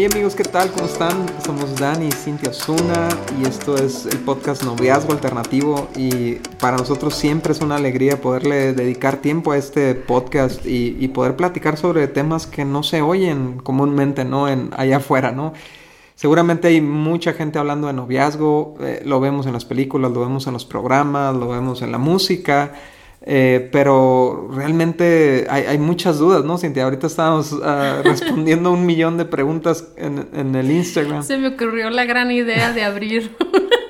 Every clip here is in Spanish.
Hey amigos, ¿qué tal? ¿Cómo están? Somos Dani y Cintia y esto es el podcast Noviazgo Alternativo y para nosotros siempre es una alegría poderle dedicar tiempo a este podcast y, poder platicar sobre temas que no se oyen comúnmente, ¿no? En, allá afuera, ¿no? Seguramente hay mucha gente hablando de noviazgo, eh, lo vemos en las películas, lo vemos en los programas, lo vemos en la música, eh, pero realmente hay, muchas dudas, ¿no, Cintia? Ahorita estábamos uh, respondiendo un millón de preguntas en, el Instagram. Se me ocurrió la gran idea de abrir.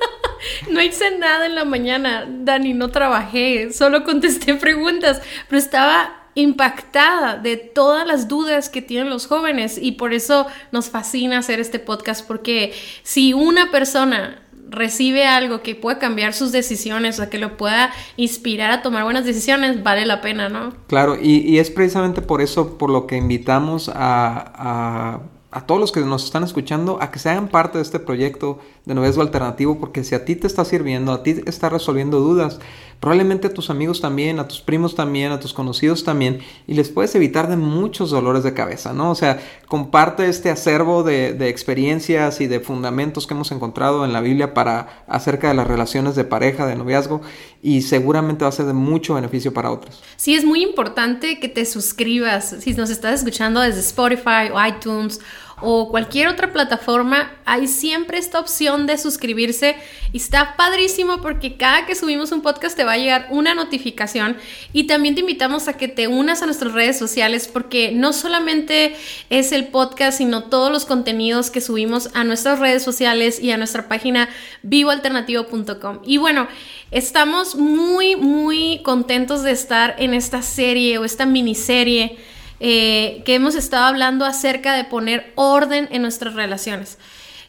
no hice nada en la mañana, Dani, no trabajé, solo contesté preguntas, pero estaba impactada de todas las dudas que tienen los jóvenes y por eso nos fascina hacer este podcast porque si una persona recibe algo que pueda cambiar sus decisiones o que lo pueda inspirar a tomar buenas decisiones, vale la pena, ¿no? Claro, y, es precisamente por eso por lo que invitamos a, a, a, todos los que nos están escuchando a que se hagan parte de este proyecto de noviazgo alternativo, porque si a ti te está sirviendo, a ti está resolviendo dudas, probablemente a tus amigos también, a tus primos también, a tus conocidos también, y les puedes evitar de muchos dolores de cabeza, ¿no? O sea, comparte este acervo de, experiencias y de fundamentos que hemos encontrado en la Biblia para acerca de las relaciones de pareja, de noviazgo, y seguramente va a ser de mucho beneficio para otros. Sí, es muy importante que te suscribas, si nos estás escuchando desde Spotify o iTunes o cualquier otra plataforma, hay siempre esta opción de suscribirse. Y está padrísimo porque cada que subimos un podcast te va a llegar una notificación. Y también te invitamos a que te unas a nuestras redes sociales porque no solamente es el podcast, sino todos los contenidos que subimos a nuestras redes sociales y a nuestra página vivoalternativo.com. Y bueno, estamos muy, muy contentos de estar en esta serie o esta miniserie eh, que hemos estado hablando acerca de poner orden en nuestras relaciones.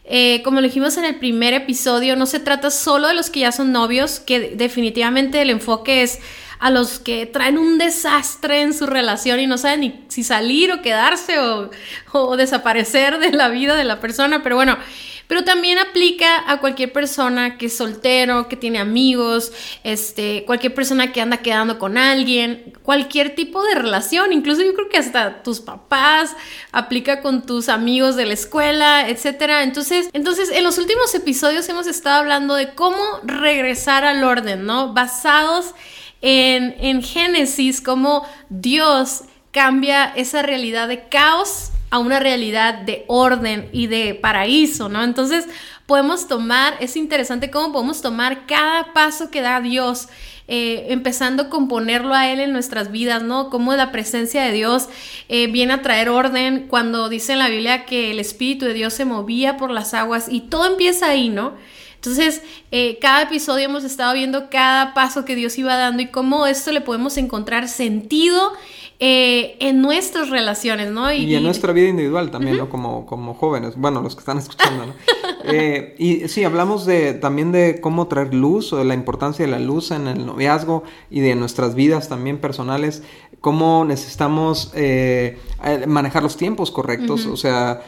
Eh, como lo dijimos en el primer episodio, no se trata solo de los que ya son novios, que definitivamente el enfoque es a los que traen un desastre en su relación y no saben ni si salir o quedarse o, desaparecer de la vida de la persona, pero bueno, pero también aplica a cualquier persona que es soltero, que tiene amigos, este, cualquier persona que anda quedando con alguien, cualquier tipo de relación, incluso yo creo que hasta tus papás, aplica con tus amigos de la escuela, etcétera. Entonces, entonces en los últimos episodios hemos estado hablando de cómo regresar al orden, ¿no? Basados en Génesis, cómo Dios cambia esa realidad de caos a una realidad de orden y de paraíso, ¿no? Entonces podemos tomar, es interesante cómo podemos tomar cada paso que da Dios, eh, empezando con ponerlo a Él en nuestras vidas, ¿no? Cómo la presencia de Dios eh, viene a traer orden cuando dice en la Biblia que el Espíritu de Dios se movía por las aguas y todo empieza ahí, ¿no? Entonces, eh, cada episodio hemos estado viendo cada paso que Dios iba dando y cómo esto le podemos encontrar sentido eh, en nuestras relaciones, ¿no? Y, en nuestra vida individual también, ¿no? Como, como jóvenes, bueno, los que están escuchando, ¿no? Eh, y sí, hablamos de, también de cómo traer luz o de la importancia de la luz en el noviazgo y de nuestras vidas también personales, cómo necesitamos eh, manejar los tiempos correctos, o sea,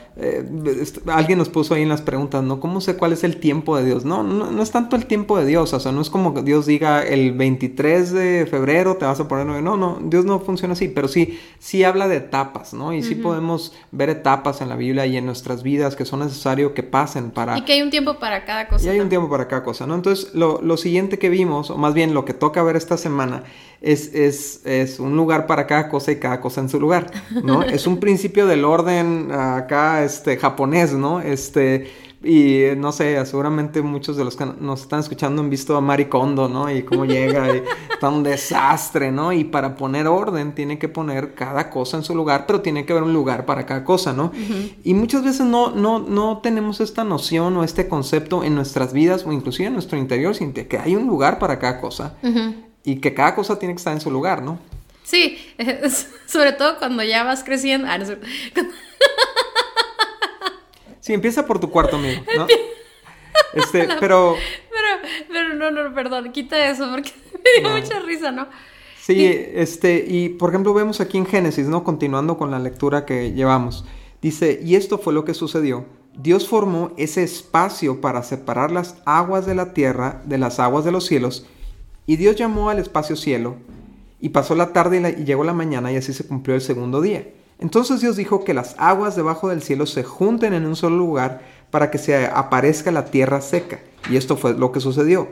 alguien nos puso ahí en las preguntas, ¿no? ¿Cómo sé cuál es el tiempo de Dios? No, no, no es tanto el tiempo de Dios, o sea, no es como que Dios diga el 23 de febrero te vas a poner, no, no, Dios no funciona así, pero sí, sí habla de etapas, ¿no? Y sí podemos ver etapas en la Biblia y en nuestras vidas que son necesarios que pasen para... Y que hay un tiempo para cada cosa. Y hay un tiempo para cada cosa, ¿no? Entonces, lo, lo siguiente que vimos, o más bien lo que toca ver esta semana, es, es, es, un lugar para cada cosa y cada cosa en su lugar, ¿no? es un principio del orden acá, este, japonés, ¿no? Este, y no sé, seguramente muchos de los que nos están escuchando han visto a Mari Kondo, ¿no? Y cómo llega y está un desastre, ¿no? Y para poner orden tiene que poner cada cosa en su lugar, pero tiene que haber un lugar para cada cosa, ¿no? Y muchas veces no, no, no tenemos esta noción o este concepto en nuestras vidas o inclusive en nuestro interior, sin que hay un lugar para cada cosa y que cada cosa tiene que estar en su lugar, ¿no? Sí, sobre todo cuando ya vas creciendo. Ah, no Sí, empieza por tu cuarto, amigo, ¿no? Este, pero... Pero, pero no, no, perdón, quita eso porque me dio mucha risa, ¿no? Sí, este, y por ejemplo vemos aquí en Génesis, ¿no? Continuando con la lectura que llevamos. Dice, y esto fue lo que sucedió. Dios formó ese espacio para separar las aguas de la tierra de las aguas de los cielos, y Dios llamó al espacio cielo, y pasó la tarde y, llegó la mañana, y así se cumplió el segundo día. Entonces Dios dijo que las aguas debajo del cielo se junten en un solo lugar para que se aparezca la tierra seca. Y esto fue lo que sucedió.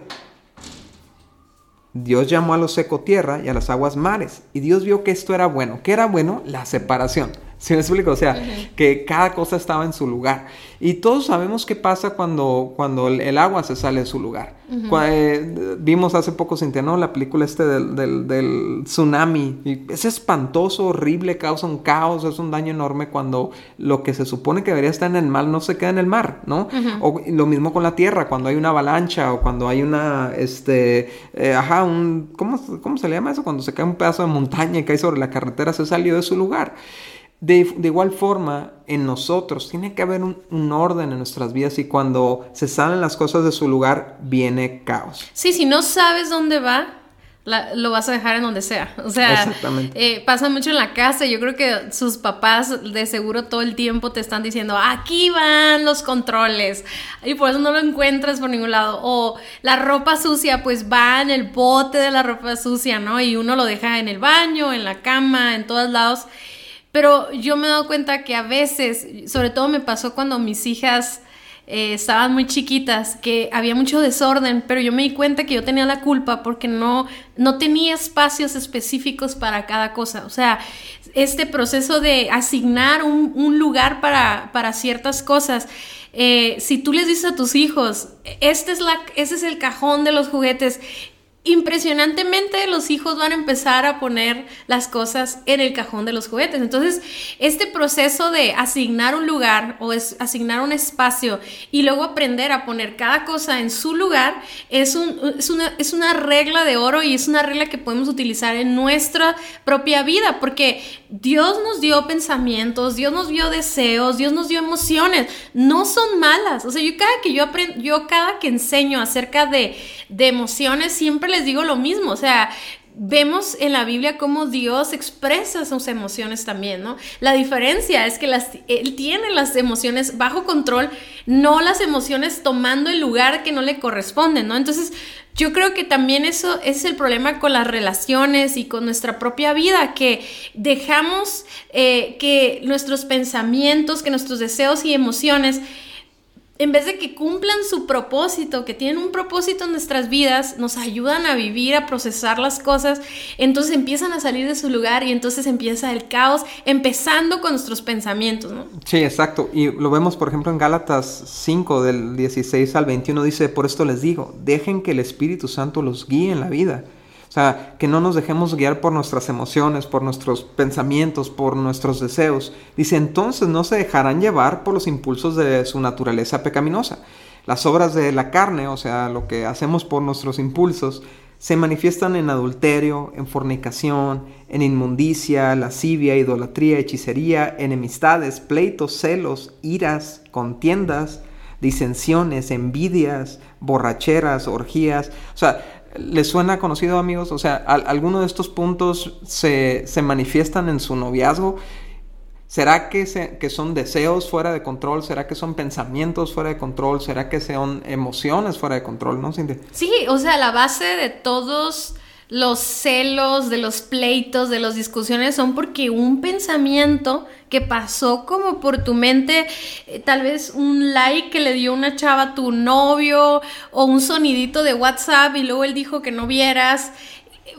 Dios llamó a lo seco tierra y a las aguas mares. Y Dios vio que esto era bueno. ¿Qué era bueno? La separación. ¿Sí me explico? O sea, que cada cosa estaba en su lugar. Y todos sabemos qué pasa cuando, cuando el, agua se sale de su lugar. Eh, vimos hace poco, Cintia, ¿no? La película este del, del, tsunami. Y es espantoso, horrible, causa un caos, es un daño enorme cuando lo que se supone que debería estar en el mar no se queda en el mar, ¿no? O lo mismo con la tierra, cuando hay una avalancha o cuando hay una, este, eh, ajá, un, ¿cómo, ¿cómo se le llama eso? Cuando se cae un pedazo de montaña y cae sobre la carretera, se salió de su lugar. De, igual forma, en nosotros tiene que haber un, orden en nuestras vidas y cuando se salen las cosas de su lugar, viene caos. Sí, si no sabes dónde va, lo vas a dejar en donde sea. O sea, eh, pasa mucho en la casa. Yo creo que sus papás de seguro todo el tiempo te están diciendo, aquí van los controles. Y por eso no lo encuentras por ningún lado. O la ropa sucia, pues va en el bote de la ropa sucia, ¿no? Y uno lo deja en el baño, en la cama, en todos lados. Pero yo me he dado cuenta que a veces, sobre todo me pasó cuando mis hijas eh, estaban muy chiquitas, que había mucho desorden, pero yo me di cuenta que yo tenía la culpa porque no, no tenía espacios específicos para cada cosa. O sea, este proceso de asignar un, lugar para, para, ciertas cosas. Eh, si tú les dices a tus hijos, este es la, ese es el cajón de los juguetes, impresionantemente los hijos van a empezar a poner las cosas en el cajón de los juguetes. Entonces, este proceso de asignar un lugar o asignar un espacio y luego aprender a poner cada cosa en su lugar es, un, es, una, es una regla de oro y es una regla que podemos utilizar en nuestra propia vida porque Dios nos dio pensamientos, Dios nos dio deseos, Dios nos dio emociones, no son malas. O sea, yo cada que yo aprendo, yo cada que enseño acerca de, de emociones siempre les digo lo mismo, o sea, vemos en la Biblia cómo Dios expresa sus emociones también, ¿no? La diferencia es que Él tiene las emociones bajo control, no las emociones tomando el lugar que no le corresponde, ¿no? Entonces, yo creo que también eso es el problema con las relaciones y con nuestra propia vida, que dejamos eh, que nuestros pensamientos, que nuestros deseos y emociones en vez de que cumplan su propósito, que tienen un propósito en nuestras vidas, nos ayudan a vivir, a procesar las cosas, entonces empiezan a salir de su lugar y entonces empieza el caos, empezando con nuestros pensamientos, ¿no? Sí, exacto. Y lo vemos, por ejemplo, en Gálatas 5, del 16 al 21, dice, por esto les digo, dejen que el Espíritu Santo los guíe en la vida o sea, que no nos dejemos guiar por nuestras emociones, por nuestros pensamientos, por nuestros deseos. Dice, entonces no se dejarán llevar por los impulsos de su naturaleza pecaminosa. Las obras de la carne, o sea, lo que hacemos por nuestros impulsos, se manifiestan en adulterio, en fornicación, en inmundicia, lascivia, idolatría, hechicería, enemistades, pleitos, celos, iras, contiendas, disensiones, envidias, borracheras, orgías. O sea, ¿Les suena conocido, amigos? O sea, ¿alguno de estos puntos se, manifiestan en su noviazgo? ¿Será que, se, que son deseos fuera de control? ¿Será que son pensamientos fuera de control? ¿Será que son emociones fuera de control? ¿No, Cindy? Sí, o sea, la base de todos los celos, de los pleitos, de las discusiones son porque un pensamiento que pasó como por tu mente, eh, tal vez un like que le dio una chava a tu novio o un sonidito de WhatsApp y luego él dijo que no vieras.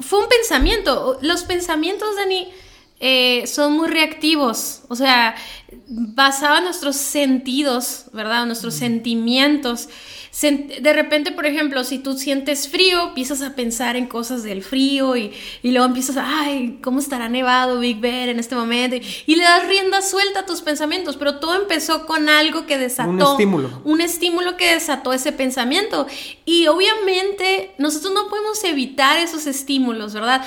Fue un pensamiento. Los pensamientos, Dani, eh, son muy reactivos, o sea, basaban nuestros sentidos, ¿verdad? Nuestros sentimientos de repente, por ejemplo, si tú sientes frío, empiezas a pensar en cosas del frío y, luego empiezas a, ay, ¿cómo estará nevado Big Bear en este momento? Y, le das rienda suelta a tus pensamientos, pero todo empezó con algo que desató. Un estímulo. Un estímulo que desató ese pensamiento. Y obviamente nosotros no podemos evitar esos estímulos, ¿verdad?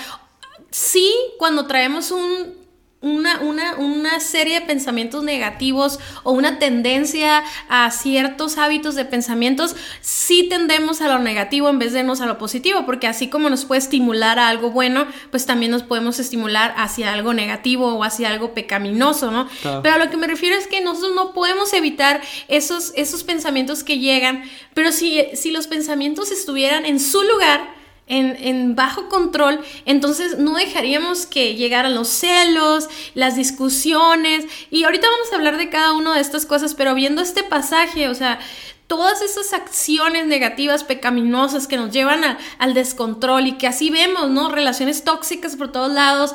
Sí, cuando traemos un una, una, una, serie de pensamientos negativos o una tendencia a ciertos hábitos de pensamientos, sí tendemos a lo negativo en vez de nos a lo positivo, porque así como nos puede estimular a algo bueno, pues también nos podemos estimular hacia algo negativo o hacia algo pecaminoso, ¿no? Pero a lo que me refiero es que nosotros no podemos evitar esos, esos pensamientos que llegan, pero si, si los pensamientos estuvieran en su lugar, en, bajo control, entonces no dejaríamos que llegaran los celos, las discusiones, y ahorita vamos a hablar de cada una de estas cosas, pero viendo este pasaje, o sea, todas esas acciones negativas, pecaminosas que nos llevan al descontrol y que así vemos, ¿no? Relaciones tóxicas por todos lados,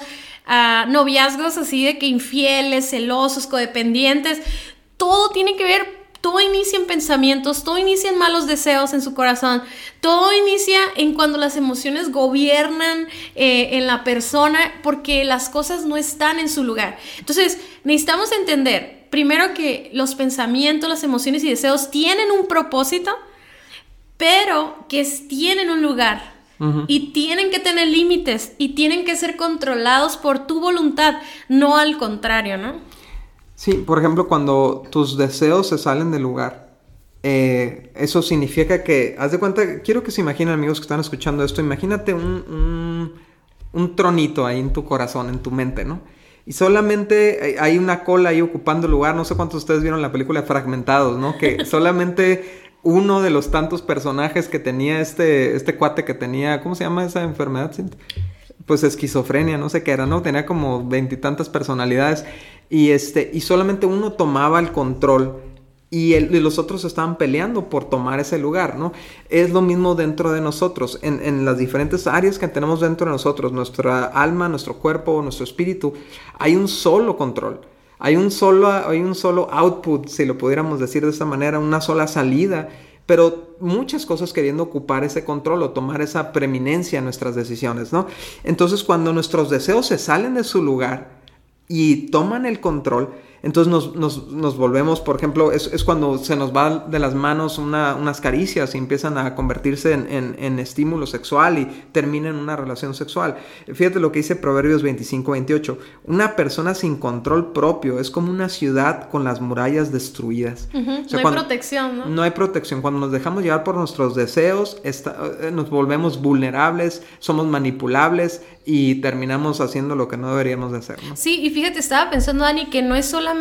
noviazgos así de que infieles, celosos, codependientes, todo tiene que ver todo inicia en pensamientos, todo inicia en malos deseos en su corazón, todo inicia en cuando las emociones gobiernan eh, en la persona porque las cosas no están en su lugar. Entonces, necesitamos entender, primero que los pensamientos, las emociones y deseos tienen un propósito, pero que tienen un lugar. Y tienen que tener límites y tienen que ser controlados por tu voluntad, no al contrario, ¿no? Sí, por ejemplo, cuando tus deseos se salen del lugar, eh, eso significa que, haz de cuenta, quiero que se imaginen amigos que están escuchando esto, imagínate un, un, tronito ahí en tu corazón, en tu mente, ¿no? Y solamente hay una cola ahí ocupando lugar, no sé cuántos de ustedes vieron la película Fragmentados, ¿no? Que solamente uno de los tantos personajes que tenía este, este cuate que tenía, ¿cómo se llama esa enfermedad? Pues esquizofrenia, no sé qué era, ¿no? Tenía como veintitantas personalidades y, este, y solamente uno tomaba el control y, los otros estaban peleando por tomar ese lugar, ¿no? Es lo mismo dentro de nosotros, en, en, las diferentes áreas que tenemos dentro de nosotros, nuestra alma, nuestro cuerpo, nuestro espíritu, hay un solo control. Hay un solo, hay un solo output, si lo pudiéramos decir de esta manera, una sola salida, pero muchas cosas queriendo ocupar ese control o tomar esa preeminencia en nuestras decisiones, ¿no? Entonces, cuando nuestros deseos se salen de su lugar, y toman el control, entonces nos, volvemos, por ejemplo, es, cuando se nos va de las manos unas caricias y empiezan a convertirse en, estímulo sexual y terminan en una relación sexual. Fíjate lo que dice Proverbios 25, 28. Una persona sin control propio es como una ciudad con las murallas destruidas. no hay protección, ¿no? No hay protección. Cuando nos dejamos llevar por nuestros deseos, eh, nos volvemos vulnerables, somos manipulables y terminamos haciendo lo que no deberíamos de hacer. ¿no? Sí, y fíjate, estaba pensando, Dani, que no es solo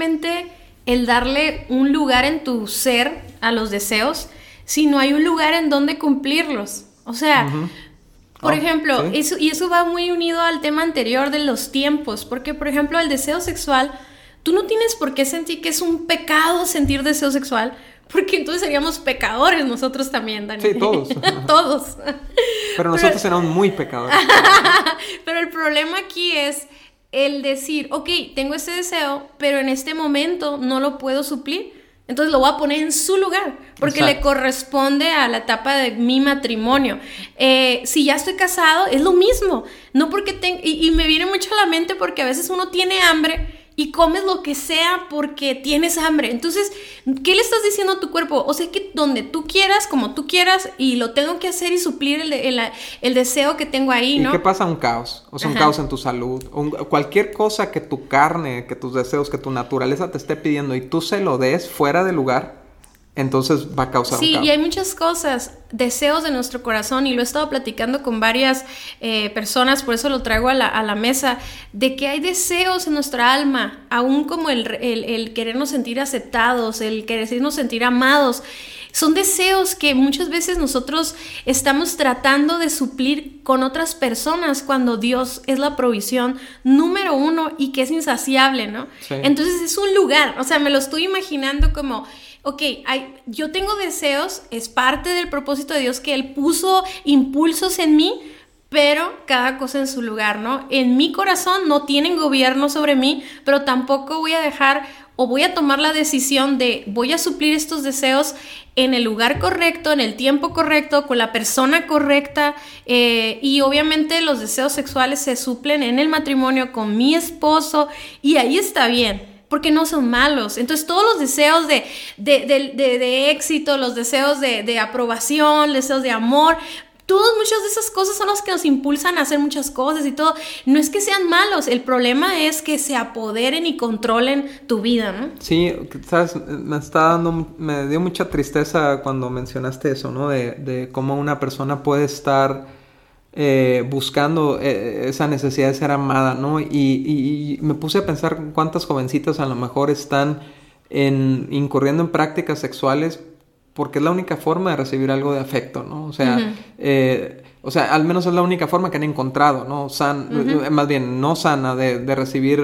el darle un lugar en tu ser a los deseos, sino hay un lugar en donde cumplirlos. O sea, por oh, ejemplo, eso, y eso va muy unido al tema anterior de los tiempos, porque por ejemplo el deseo sexual, tú no tienes por qué sentir que es un pecado sentir deseo sexual, porque entonces seríamos pecadores nosotros también, Dani. Sí, todos. todos. Pero nosotros seríamos muy pecadores. Pero el problema aquí es el decir, ok, tengo este deseo, pero en este momento no lo puedo suplir. Entonces lo voy a poner en su lugar, porque le corresponde a la etapa de mi matrimonio. Eh, si ya estoy casado, es lo mismo. No porque tenga, y me viene mucho a la mente porque a veces uno tiene hambre y comes lo que sea porque tienes hambre. Entonces, ¿qué le estás diciendo a tu cuerpo? O sea, que donde tú quieras, como tú quieras, y lo tengo que hacer y suplir el, deseo que tengo ahí, ¿no? ¿Y qué pasa? Un caos. O sea, un caos en tu salud. cualquier cosa que tu carne, que tus deseos, que tu naturaleza te esté pidiendo y tú se lo des fuera de lugar, entonces va a causar sí, un y hay muchas cosas, deseos de nuestro corazón, y lo he estado platicando con varias eh, personas, por eso lo traigo a la, mesa, de que hay deseos en nuestra alma, aún como el, el, querernos sentir aceptados, el querernos sentir amados. Son deseos que muchas veces nosotros estamos tratando de suplir con otras personas cuando Dios es la provisión número uno y que es insaciable, ¿no? Entonces es un lugar, o sea, me lo estoy imaginando como ok, yo tengo deseos, es parte del propósito de Dios que Él puso impulsos en mí, pero cada cosa en su lugar, ¿no? En mi corazón no tienen gobierno sobre mí, pero tampoco voy a dejar o voy a tomar la decisión de voy a suplir estos deseos en el lugar correcto, en el tiempo correcto, con la persona correcta eh, y obviamente los deseos sexuales se suplen en el matrimonio con mi esposo y ahí está bien porque no son malos. Entonces todos los deseos de, de, éxito, los deseos de, aprobación, deseos de amor, todas muchas de esas cosas son las que nos impulsan a hacer muchas cosas y todo. No es que sean malos, el problema es que se apoderen y controlen tu vida, ¿no? Sí, sabes, me está dando, me dio mucha tristeza cuando mencionaste eso, ¿no? De, de cómo una persona puede estar eh, buscando eh, esa necesidad de ser amada, ¿no? Y, y, me puse a pensar cuántas jovencitas a lo mejor están en, incurriendo en prácticas sexuales porque es la única forma de recibir algo de afecto, ¿no? O sea, eh, o sea, al menos es la única forma que han encontrado, ¿no? San, Más bien, no sana de, de recibir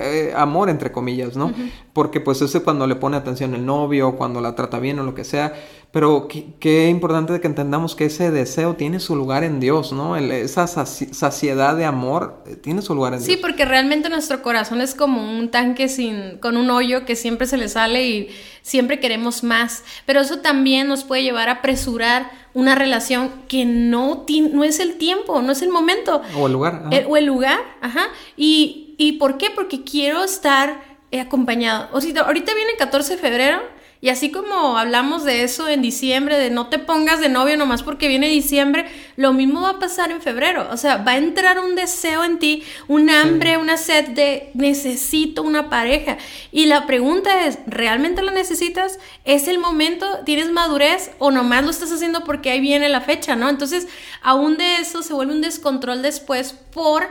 eh, amor, entre comillas, ¿no? Porque pues ese cuando le pone atención el novio, cuando la trata bien o lo que sea, pero qué, importante que entendamos que ese deseo tiene su lugar en Dios, ¿no? esa saciedad de amor eh, tiene su lugar en Dios. Sí, porque realmente nuestro corazón es como un tanque sin, con un hoyo que siempre se le sale y siempre queremos más. Pero eso también nos puede llevar a apresurar una relación que no, no es el tiempo, no es el momento. O el lugar. o el lugar, ajá. ¿Y, ¿Y por qué? Porque quiero estar acompañado. O sea, ahorita viene el 14 de febrero y así como hablamos de eso en diciembre, de no te pongas de novio nomás porque viene diciembre, lo mismo va a pasar en febrero. O sea, va a entrar un deseo en ti, un hambre, una sed de necesito una pareja. Y la pregunta es, ¿realmente la necesitas? ¿Es el momento? ¿Tienes madurez? ¿O nomás lo estás haciendo porque ahí viene la fecha, no? Entonces, aún de eso se vuelve un descontrol después por,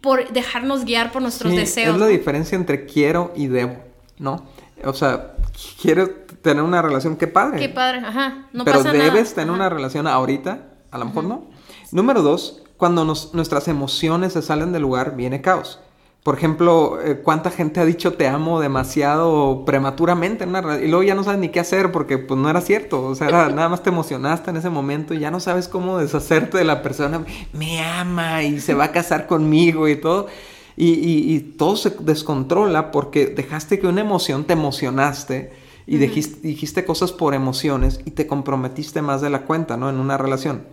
por dejarnos guiar por nuestros deseos. Es la diferencia entre quiero y debo, ¿no? O sea, quiero tener una relación, qué padre. Qué padre, ajá. No Pero debes tener una relación ahorita, a lo mejor no. Número dos, cuando nuestras emociones se salen del lugar, viene caos. Por ejemplo, eh, ¿cuánta gente ha dicho te amo demasiado prematuramente en una y luego ya no sabes ni qué hacer porque pues no era cierto, o sea, nada más te emocionaste en ese momento y ya no sabes cómo deshacerte de la persona, me ama y se va a casar conmigo y todo. Y, y todo se descontrola porque dejaste que una emoción te emocionaste y dijiste, cosas por emociones y te comprometiste más de la cuenta, ¿no? En una relación.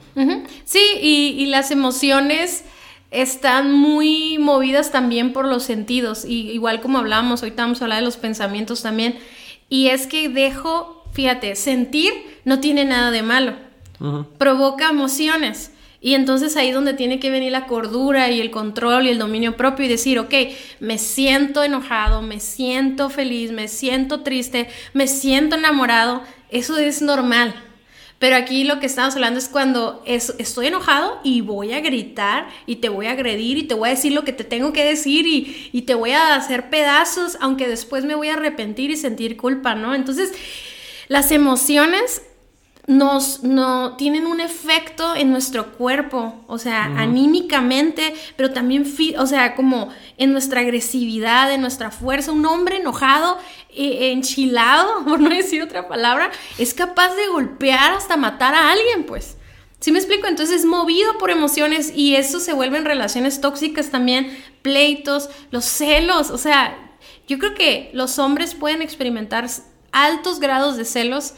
Sí, y, las emociones están muy movidas también por los sentidos, y igual como hablábamos, ahorita vamos a hablar de los pensamientos también, y es que dejo, fíjate, sentir no tiene nada de malo, provoca emociones. Y entonces ahí es donde tiene que venir la cordura y el control y el dominio propio y decir, ok, me siento enojado, me siento feliz, me siento triste, me siento enamorado, eso es normal. Pero aquí lo que estamos hablando es cuando estoy enojado y voy a gritar y te voy a agredir y te voy a decir lo que te tengo que decir y, y te voy a hacer pedazos, aunque después me voy a arrepentir y sentir culpa, ¿no? Entonces, las emociones nos no, tienen un efecto en nuestro cuerpo, o sea, anímicamente, pero también, o sea, como en nuestra agresividad, en nuestra fuerza. Un hombre enojado, eh, enchilado, por no decir otra palabra, es capaz de golpear hasta matar a alguien, pues. ¿Sí me explico? Entonces, movido por emociones y eso se vuelven relaciones tóxicas también, pleitos, los celos, o sea, yo creo que los hombres pueden experimentar altos grados de celos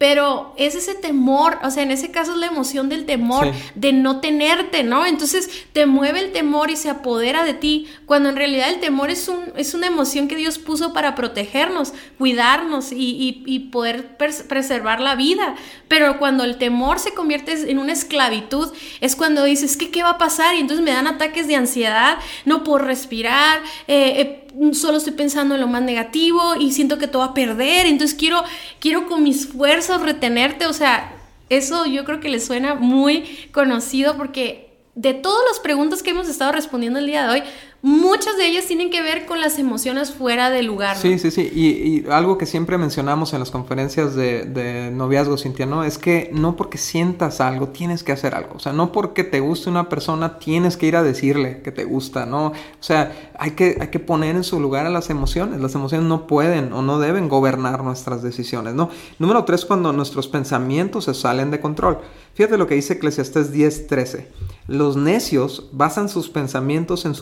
pero es ese temor, o sea, en ese caso es la emoción del temor de no tenerte, ¿no? Entonces te mueve el temor y se apodera de ti, cuando en realidad el temor es, un, es una emoción que Dios puso para protegernos, cuidarnos y, poder preservar la vida. Pero cuando el temor se convierte en una esclavitud, es cuando dices, ¿qué, qué va a pasar? Y entonces me dan ataques de ansiedad, no puedo respirar, eh, eh solo estoy pensando en lo más negativo y siento que todo va a perder, entonces quiero, quiero con mis fuerzas retenerte, o sea, eso yo creo que le suena muy conocido porque de todas las preguntas que hemos estado respondiendo el día de hoy, muchas de ellas tienen que ver con las emociones fuera del lugar. Sí, sí, sí. Y, algo que siempre mencionamos en las conferencias de, de, noviazgo, Cintia, ¿no? Es que no porque sientas algo tienes que hacer algo. O sea, no porque te guste una persona tienes que ir a decirle que te gusta, ¿no? O sea, hay que, hay que poner en su lugar a las emociones. Las emociones no pueden o no deben gobernar nuestras decisiones, ¿no? Número tres, cuando nuestros pensamientos se salen de control. Fíjate lo que dice Eclesiastes 10:13. Los necios basan sus pensamientos en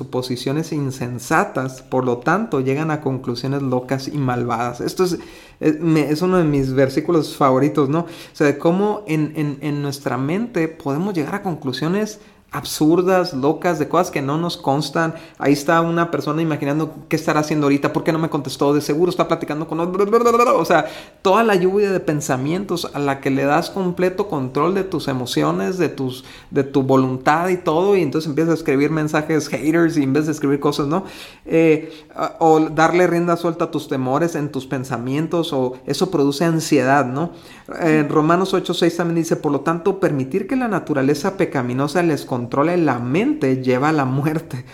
insensatas, por lo tanto llegan a conclusiones locas y malvadas. Esto es, es, uno de mis versículos favoritos, ¿no? O sea, de cómo en, en, en nuestra mente podemos llegar a conclusiones absurdas, locas, de cosas que no nos constan. Ahí está una persona imaginando qué estará haciendo ahorita, por qué no me contestó, de seguro está platicando con... O sea, toda la lluvia de pensamientos a la que le das completo control de tus emociones, de, tus, de tu voluntad y todo, y entonces empiezas a escribir mensajes haters y en vez de escribir cosas, ¿no? Eh, o darle rienda suelta a tus temores en tus pensamientos, o eso produce ansiedad, ¿no? En Romanos 8.6 también dice, por lo tanto, permitir que la naturaleza pecaminosa les controle la mente lleva a la muerte.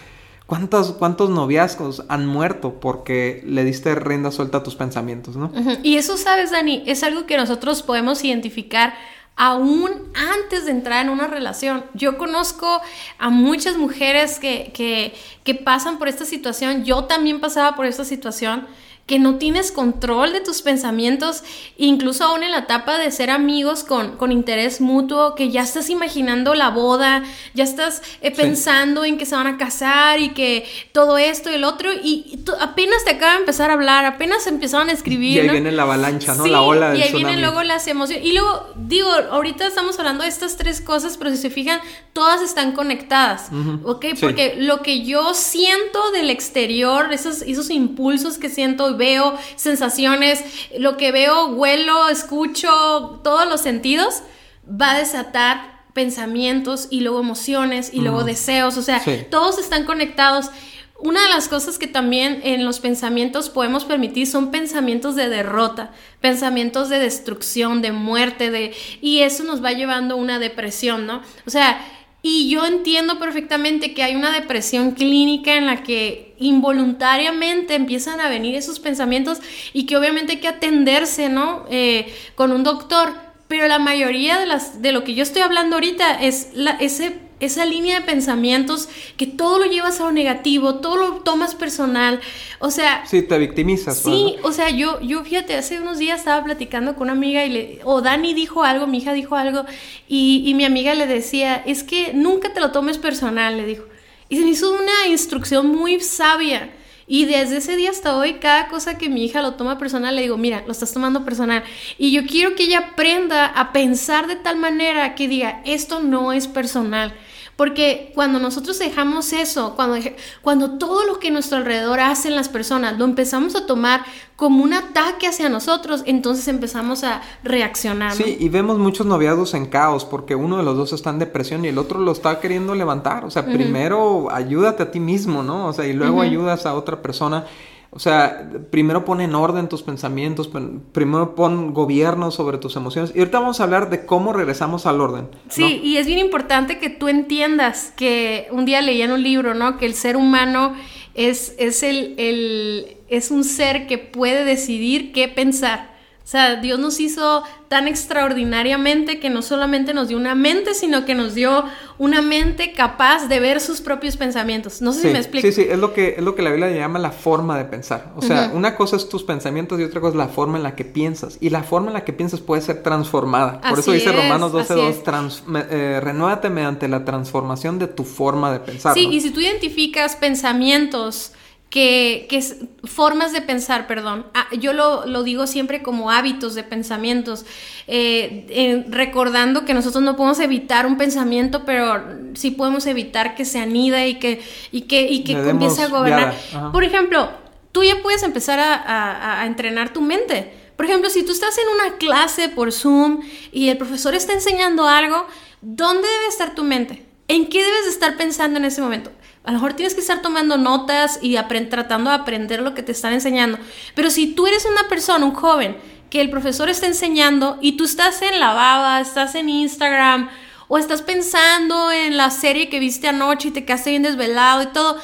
¿Cuántos, ¿Cuántos noviazgos han muerto porque le diste rienda suelta a tus pensamientos, no? Y eso, sabes, Dani, es algo que nosotros podemos identificar aún antes de entrar en una relación. Yo conozco a muchas mujeres que, que pasan por esta situación. Yo también pasaba por esta situación que no tienes control de tus pensamientos, incluso aún en la etapa de ser amigos con, con interés mutuo, que ya estás imaginando la boda, ya estás eh, pensando en que se van a casar y que todo esto y el otro, y, apenas te acaba de empezar a hablar, apenas empezaron a escir. Y ahí viene la avalancha, ¿no? la ola del Y ahí vienen luego las emociones. Y luego, digo, ahorita estamos hablando de estas tres cosas, pero si se fijan, todas están conectadas, ¿ok? Porque lo que yo siento del exterior, esos, esos impulsos que siento veo sensaciones, lo que veo, huelo, escucho, todos los sentidos, va a desatar pensamientos y luego emociones y luego deseos, o sea, todos están conectados. Una de las cosas que también en los pensamientos podemos permitir son pensamientos de derrota, pensamientos de destrucción, de muerte, de y eso nos va llevando a una depresión, ¿no? O sea, y yo entiendo perfectamente que hay una depresión clínica en la que involuntariamente empiezan a venir esos pensamientos y que obviamente hay que atenderse, ¿no? Eh, con un doctor. Pero la mayoría de, las, de lo que yo estoy hablando ahorita es la, ese esa línea de pensamientos que todo lo llevas a lo negativo, todo lo tomas personal, o sea... Sí, te victimizas. Sí, o sea, yo, yo fíjate, hace unos días estaba platicando con una amiga y le, o Dani dijo algo, mi hija dijo algo, y, y mi amiga le decía, es que nunca te lo tomes personal, le dijo. Y se me hizo una instrucción muy sabia. Y desde ese día hasta hoy, cada cosa que mi hija lo toma personal, le digo, mira, lo estás tomando personal. Y yo quiero que ella aprenda a pensar de tal manera que diga, esto no es personal. Porque cuando nosotros dejamos eso, cuando, cuando todo lo que nuestro alrededor hacen las personas, lo empezamos a tomar como un ataque hacia nosotros, entonces empezamos a reaccionar. Sí, y vemos muchos noviados en caos porque uno de los dos está en depresión y el otro lo está queriendo levantar. O sea, primero ayúdate a ti mismo, ¿no? O sea, y luego ayudas a otra persona. O sea, primero pon en orden tus pensamientos, primero pon gobierno sobre tus emociones. Y ahorita vamos a hablar de cómo regresamos al orden. Sí, y es bien importante que tú entiendas que un día leí en un libro, ¿no? Que el ser humano es, es, el, el, es un ser que puede decidir qué pensar. O sea, Dios nos hizo tan extraordinariamente que no solamente nos dio una mente, sino que nos dio una mente capaz de ver sus propios pensamientos. No sé si me explico. Sí, sí, es lo que, es lo que la Biblia llama la forma de pensar. O sea, una cosa es tus pensamientos y otra cosa es la forma en la que piensas. Y la forma en la que piensas puede ser transformada. Por eso dice Romanos 12.2, eh, renuévate mediante la transformación de tu forma de pensar. Sí, y si tú identificas pensamientos que, que es formas de pensar, perdón. Ah, yo lo, lo, digo siempre como hábitos de pensamientos, eh, recordando que nosotros no podemos evitar un pensamiento, pero sí podemos evitar que se anida y que, y que, y que comience a gobernar. Por ejemplo, tú ya puedes empezar a, a entrenar tu mente. Por ejemplo, si tú estás en una clase por Zoom y el profesor está enseñando algo, ¿dónde debe estar tu mente? ¿En qué debes estar pensando en ese momento? A lo mejor tienes que estar tomando notas y tratando de aprender lo que te están enseñando. Pero si tú eres una persona, un joven, que el profesor está enseñando y tú estás en la baba, estás en Instagram o estás pensando en la serie que viste anoche y te quedaste bien desvelado y todo,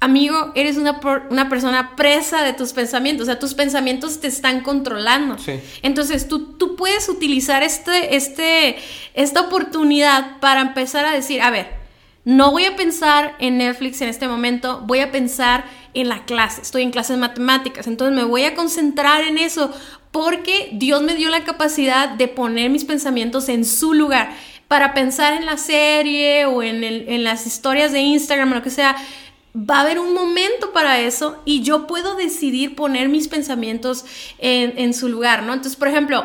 amigo, eres una, una persona presa de tus pensamientos, o sea, tus pensamientos te están controlando. Entonces, tú, tú puedes utilizar este, este, esta oportunidad para empezar a decir, a ver, no voy a pensar en Netflix en este momento, voy a pensar en la clase. Estoy en clases matemáticas, entonces me voy a concentrar en eso porque Dios me dio la capacidad de poner mis pensamientos en su lugar para pensar en la serie o en, las historias de Instagram o lo que sea. Va a haber un momento para eso y yo puedo decidir poner mis pensamientos en, en su lugar, ¿no? Entonces, por ejemplo,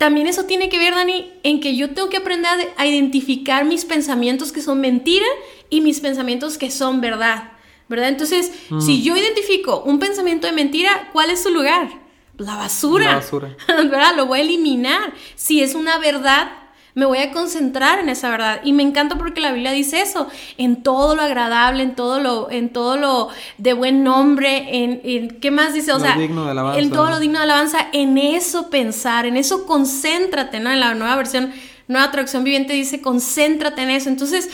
también eso tiene que ver, Dani, en que yo tengo que aprender a, identificar mis pensamientos que son mentira y mis pensamientos que son verdad, ¿verdad? Entonces, mm. si yo identifico un pensamiento de mentira, ¿cuál es su lugar? La basura. La basura. ¿Verdad? Lo voy a eliminar. Si es una verdad, me voy a concentrar en esa verdad. Y me encanta porque la Biblia dice eso, en todo lo agradable, en todo lo, en todo lo de buen nombre, en, ¿qué más dice? O sea, en todo lo digno de alabanza, en eso pensar, en eso concéntrate, ¿no? En la nueva versión, nueva traducción viviente dice, concéntrate en eso. Entonces,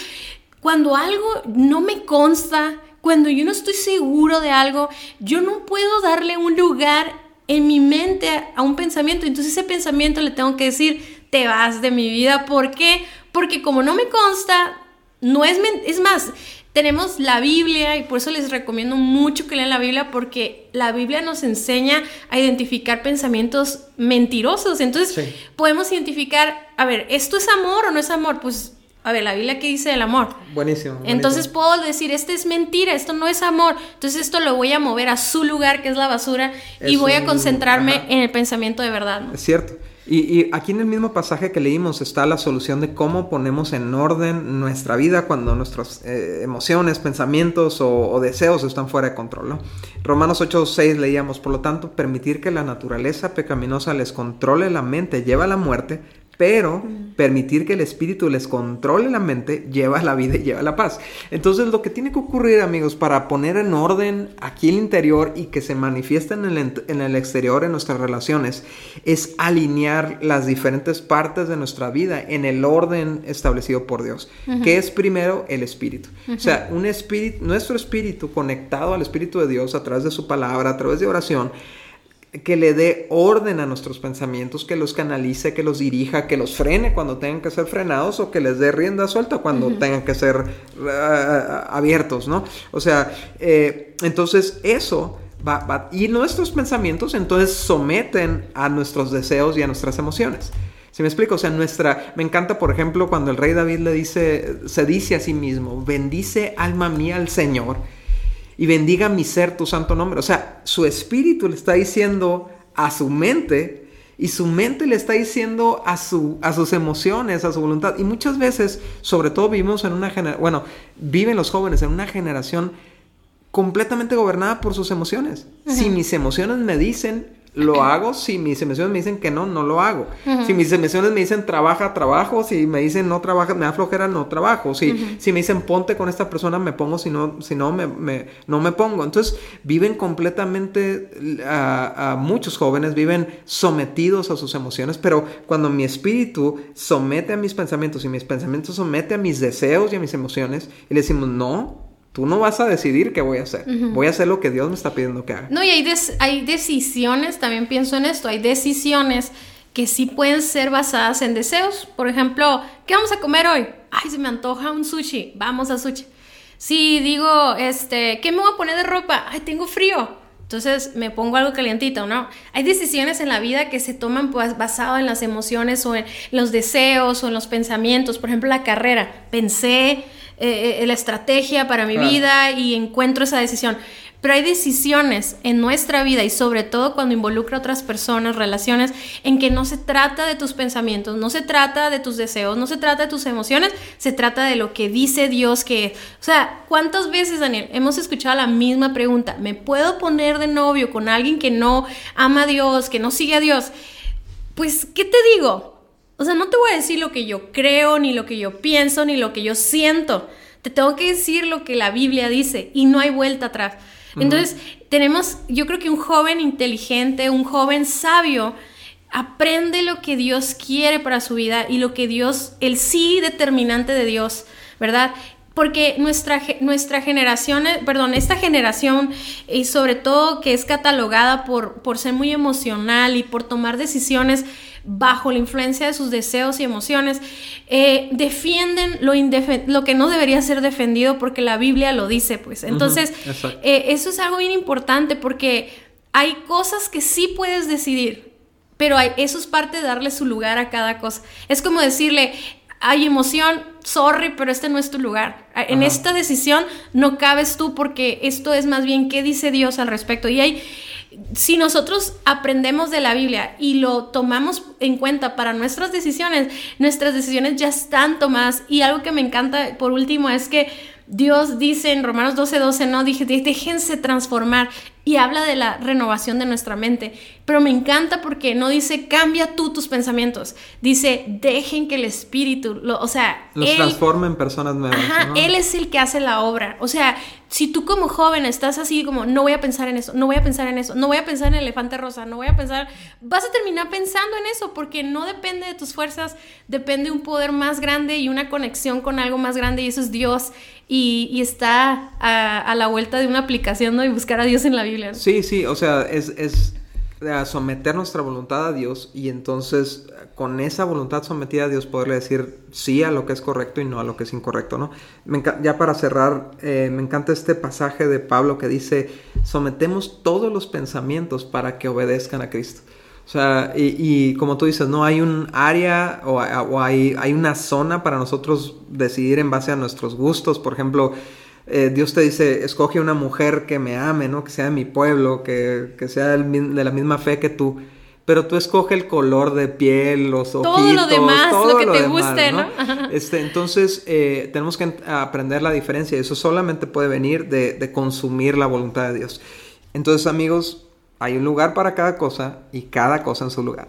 cuando algo no me consta, cuando yo no estoy seguro de algo, yo no puedo darle un lugar en mi mente a un pensamiento. Entonces ese pensamiento le tengo que decir, te vas de mi vida. ¿Por qué? Porque como no me consta, no es... Es más, tenemos la Biblia y por eso les recomiendo mucho que lean la Biblia porque la Biblia nos enseña a identificar pensamientos mentirosos. Entonces podemos identificar, a ver, ¿esto es amor o no es amor? Pues a ver, la Biblia que dice del amor. Buenísimo, Entonces puedo decir, este es mentira, esto no es amor. Entonces esto lo voy a mover a su lugar, que es la basura, y voy a concentrarme en el pensamiento de verdad. Es cierto. Y, aquí en el mismo pasaje que leímos está la solución de cómo ponemos en orden nuestra vida cuando nuestras eh, emociones, pensamientos o, deseos están fuera de control. ¿no? Romanos 8.6 leíamos, por lo tanto, permitir que la naturaleza pecaminosa les controle la mente lleva a la muerte, pero permitir que el espíritu les controle la mente lleva la vida y lleva la paz. Entonces lo que tiene que ocurrir amigos para poner en orden aquí el interior y que se manifieste en el, exterior en nuestras relaciones es alinear las diferentes partes de nuestra vida en el orden establecido por Dios, que es primero el espíritu. O sea, un espíritu, nuestro espíritu conectado al espíritu de Dios a través de su palabra, a través de oración, que le dé orden a nuestros pensamientos, que los canalice, que los dirija, que los frene cuando tengan que ser frenados o que les dé rienda suelta cuando tengan que ser eh, abiertos, ¿no? O sea, eh, entonces eso va, va, y nuestros pensamientos entonces someten a nuestros deseos y a nuestras emociones. ¿Si me explico? O sea, nuestra. Me encanta, por ejemplo, cuando el rey David le dice, se dice a sí mismo: Bendice alma mía al Señor y bendiga mi ser tu santo nombre. O sea, su espíritu le está diciendo a su mente y su mente le está diciendo a, su, a sus emociones, a su voluntad. Y muchas veces, sobre todo vivimos en una generación, bueno, viven los jóvenes en una generación completamente gobernada por sus emociones. Si mis emociones me dicen lo hago. Si mis emociones me dicen que no, no lo hago. Si mis emociones me dicen trabaja, trabajo. Si me dicen no trabaja, me da flojera, no trabajo. Si, si me dicen ponte con esta persona, me pongo. Si no, si no, me, no me pongo. Entonces viven completamente, a, muchos jóvenes viven sometidos a sus emociones, pero cuando mi espíritu somete a mis pensamientos y mis pensamientos somete a mis deseos y a mis emociones, y le decimos no, Tú no vas a decidir qué voy a hacer. Voy a hacer lo que Dios me está pidiendo que haga. No, y hay, hay decisiones, también pienso en esto, hay decisiones que sí pueden ser basadas en deseos. Por ejemplo, ¿qué vamos a comer hoy? Ay, se me antoja un sushi. Vamos a sushi. Si digo, este, ¿qué me voy a poner de ropa? Ay, tengo frío. Entonces me pongo algo calientito, ¿no? Hay decisiones en la vida que se toman pues, basado en las emociones o en los deseos o en los pensamientos. Por ejemplo, la carrera. Pensé eh, eh, la estrategia para mi vida y encuentro esa decisión. Pero hay decisiones en nuestra vida y sobre todo cuando involucra a otras personas, relaciones, en que no se trata de tus pensamientos, no se trata de tus deseos, no se trata de tus emociones, se trata de lo que dice Dios que O sea, ¿cuántas veces, Daniel, hemos escuchado la misma pregunta? ¿Me puedo poner de novio con alguien que no ama a Dios, que no sigue a Dios? Pues, ¿qué te digo? O sea, no te voy a decir lo que yo creo, ni lo que yo pienso, ni lo que yo siento. Te tengo que decir lo que la Biblia dice y no hay vuelta atrás. Entonces, tenemos, yo creo que un joven inteligente, un joven sabio, aprende lo que Dios quiere para su vida y lo que Dios, el sí determinante de Dios, ¿verdad? Porque nuestra, nuestra generación, eh, perdón, esta generación, y sobre todo que es catalogada por, por ser muy emocional y por tomar decisiones bajo la influencia de sus deseos y emociones, eh, defienden lo, lo que no debería ser defendido porque la Biblia lo dice, pues. Entonces, eh, eso es algo bien importante porque hay cosas que sí puedes decidir, pero hay, eso es parte de darle su lugar a cada cosa. Es como decirle, hay emoción, sorry, pero este no es tu lugar. En esta decisión no cabes tú porque esto es más bien qué dice Dios al respecto. Y hay si nosotros aprendemos de la Biblia y lo tomamos en cuenta para nuestras decisiones, nuestras decisiones ya están tomadas. Y algo que me encanta, por último, es que Dios dice en Romanos 12:12, 12, no, dije, déjense transformar y habla de la renovación de nuestra mente. Pero me encanta porque no dice cambia tú tus pensamientos, dice dejen que el Espíritu, o sea, los transforme en personas nuevas. Ajá, Él es el que hace la obra. O sea, si tú como joven estás así como no voy a pensar en eso, no voy a pensar en eso, no voy a pensar en el elefante rosa, no voy a pensar, vas a terminar pensando en eso porque no depende de tus fuerzas, depende de un poder más grande y una conexión con algo más grande y eso es Dios y, está a, la vuelta de una aplicación, ¿no? Y buscar a Dios en la Biblia. Sí, sí, o sea, es someter nuestra voluntad a Dios y entonces con esa voluntad sometida a Dios poderle decir sí a lo que es correcto y no a lo que es incorrecto, ¿no? ya para cerrar, eh, me encanta este pasaje de Pablo que dice, sometemos todos los pensamientos para que obedezcan a Cristo. O sea, y, como tú dices, no hay un área o, hay, hay, una zona para nosotros decidir en base a nuestros gustos. Por ejemplo, eh, Dios te dice, escoge una mujer que me ame, ¿no? Que sea de mi pueblo, que, sea de la misma fe que tú. Pero tú escoge el color de piel, los ojitos, todo lo demás, lo que te guste, ¿no? Este, entonces, eh, tenemos que aprender la diferencia. Eso solamente puede venir de, de consumir la voluntad de Dios. Entonces, amigos, hay un lugar para cada cosa y cada cosa en su lugar.